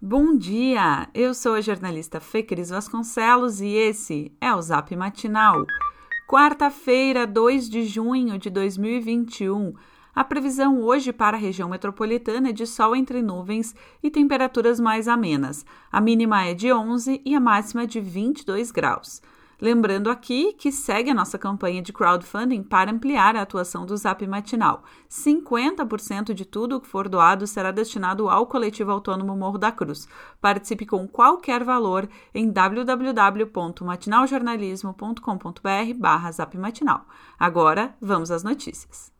Bom dia! Eu sou a jornalista Fê Cris Vasconcelos e esse é o Zap Matinal. Quarta-feira, 2 de junho de 2021. A previsão hoje para a região metropolitana é de sol entre nuvens e temperaturas mais amenas. A mínima é de 11 e a máxima é de 22 graus. Lembrando aqui que segue a nossa campanha de crowdfunding para ampliar a atuação do Zap Matinal. 50% de tudo o que for doado será destinado ao Coletivo Autônomo Morro da Cruz. Participe com qualquer valor em www.matinaljornalismo.com.br barra zapmatinal. Agora, vamos às notícias.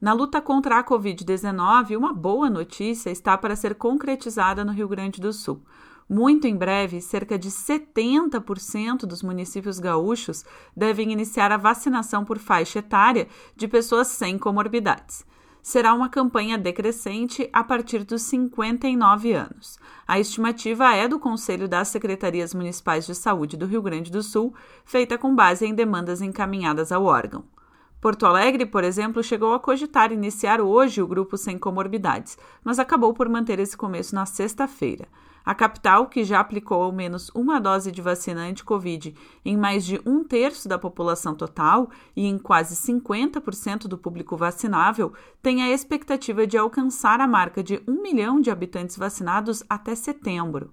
Na luta contra a Covid-19, uma boa notícia está para ser concretizada no Rio Grande do Sul. Muito em breve, cerca de 70% dos municípios gaúchos devem iniciar a vacinação por faixa etária de pessoas sem comorbidades. Será uma campanha decrescente a partir dos 59 anos. A estimativa é do Conselho das Secretarias Municipais de Saúde do Rio Grande do Sul, feita com base em demandas encaminhadas ao órgão. Porto Alegre, por exemplo, chegou a cogitar iniciar hoje o grupo sem comorbidades, mas acabou por manter esse começo na sexta-feira. A capital, que já aplicou ao menos uma dose de vacina anti-Covid em mais de um terço da população total e em quase 50% do público vacinável, tem a expectativa de alcançar a marca de um milhão de habitantes vacinados até setembro.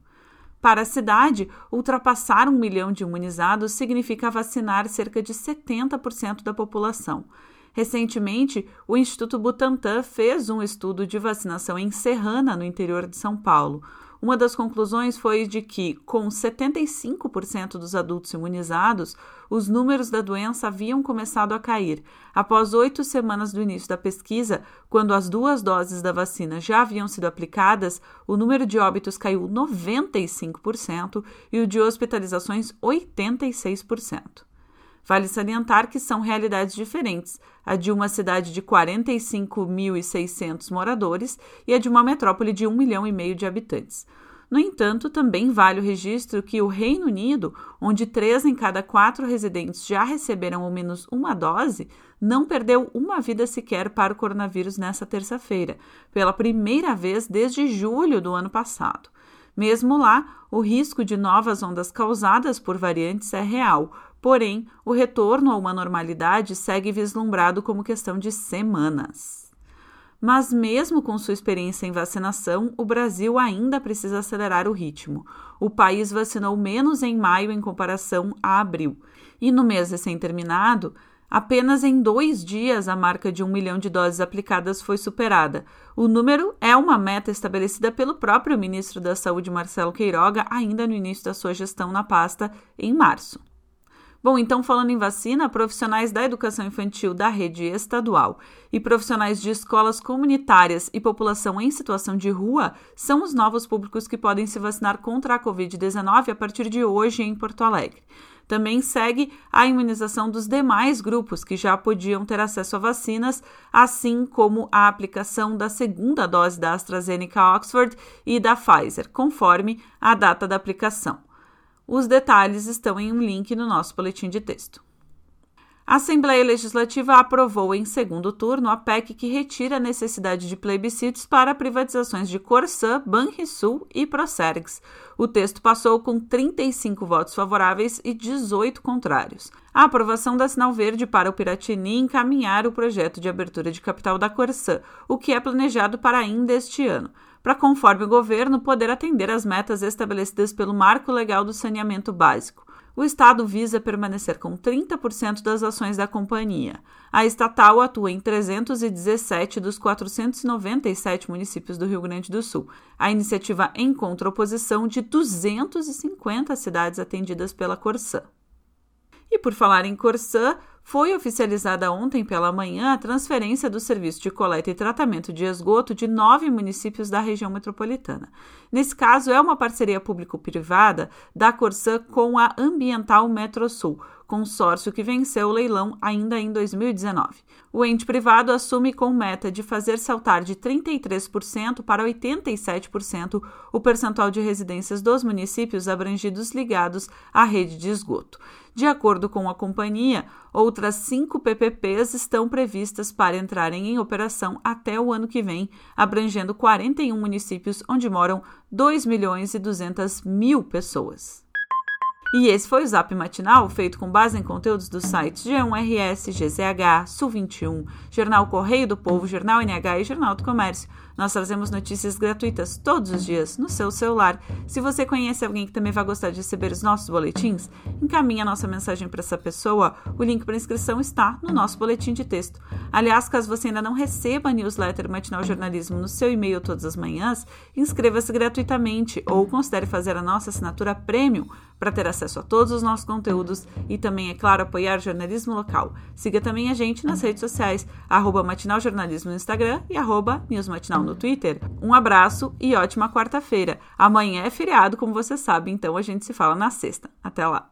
Para a cidade, ultrapassar um milhão de imunizados significa vacinar cerca de 70% da população. Recentemente, o Instituto Butantan fez um estudo de vacinação em Serrana, no interior de São Paulo. Uma das conclusões foi de que, com 75% dos adultos imunizados, os números da doença haviam começado a cair. Após oito semanas do início da pesquisa, quando as duas doses da vacina já haviam sido aplicadas, o número de óbitos caiu 95% e o de hospitalizações 86%. Vale salientar que são realidades diferentes, a de uma cidade de 45.600 moradores e a de uma metrópole de 1 milhão e meio de habitantes. No entanto, também vale o registro que o Reino Unido, onde três em cada quatro residentes já receberam ao menos uma dose, não perdeu uma vida sequer para o coronavírus nessa terça-feira, pela primeira vez desde julho do ano passado. Mesmo lá, o risco de novas ondas causadas por variantes é real, Porém, o retorno a uma normalidade segue vislumbrado como questão de semanas. Mas, mesmo com sua experiência em vacinação, o Brasil ainda precisa acelerar o ritmo. O país vacinou menos em maio em comparação a abril. E no mês recém-terminado, apenas em dois dias a marca de um milhão de doses aplicadas foi superada. O número é uma meta estabelecida pelo próprio ministro da Saúde, Marcelo Queiroga, ainda no início da sua gestão na pasta, em março. Bom, então, falando em vacina, profissionais da educação infantil da rede estadual e profissionais de escolas comunitárias e população em situação de rua são os novos públicos que podem se vacinar contra a Covid-19 a partir de hoje em Porto Alegre. Também segue a imunização dos demais grupos que já podiam ter acesso a vacinas, assim como a aplicação da segunda dose da AstraZeneca Oxford e da Pfizer, conforme a data da aplicação. Os detalhes estão em um link no nosso boletim de texto. A Assembleia Legislativa aprovou em segundo turno a PEC que retira a necessidade de plebiscitos para privatizações de Corsã, Banrisul e Procergs. O texto passou com 35 votos favoráveis e 18 contrários. A aprovação da sinal verde para o Piratini encaminhar o projeto de abertura de capital da Corsã, o que é planejado para ainda este ano para, conforme o governo, poder atender às metas estabelecidas pelo Marco Legal do Saneamento Básico. O Estado visa permanecer com 30% das ações da companhia. A estatal atua em 317 dos 497 municípios do Rio Grande do Sul. A iniciativa encontra oposição de 250 cidades atendidas pela Corsã. E por falar em Corsã, foi oficializada ontem pela manhã a transferência do serviço de coleta e tratamento de esgoto de nove municípios da região metropolitana. Nesse caso, é uma parceria público-privada da Corsã com a Ambiental Metrosul, consórcio que venceu o leilão ainda em 2019. O ente privado assume com meta de fazer saltar de 33% para 87% o percentual de residências dos municípios abrangidos ligados à rede de esgoto. De acordo com a companhia, ou Outras cinco PPPs estão previstas para entrarem em operação até o ano que vem, abrangendo 41 municípios onde moram 2 milhões e 200 mil pessoas. E esse foi o Zap Matinal, feito com base em conteúdos dos sites G1RS, GZH, Sul21, Jornal Correio do Povo, Jornal NH e Jornal do Comércio. Nós trazemos notícias gratuitas todos os dias no seu celular. Se você conhece alguém que também vai gostar de receber os nossos boletins, encaminhe a nossa mensagem para essa pessoa. O link para inscrição está no nosso boletim de texto. Aliás, caso você ainda não receba a newsletter Matinal Jornalismo no seu e-mail todas as manhãs, inscreva-se gratuitamente ou considere fazer a nossa assinatura premium para ter acesso a todos os nossos conteúdos e também, é claro, apoiar o jornalismo local. Siga também a gente nas redes sociais, arroba Matinal Jornalismo no Instagram e arroba Newsmatinal no Twitter. Um abraço e ótima quarta-feira. Amanhã é feriado, como você sabe, então a gente se fala na sexta. Até lá!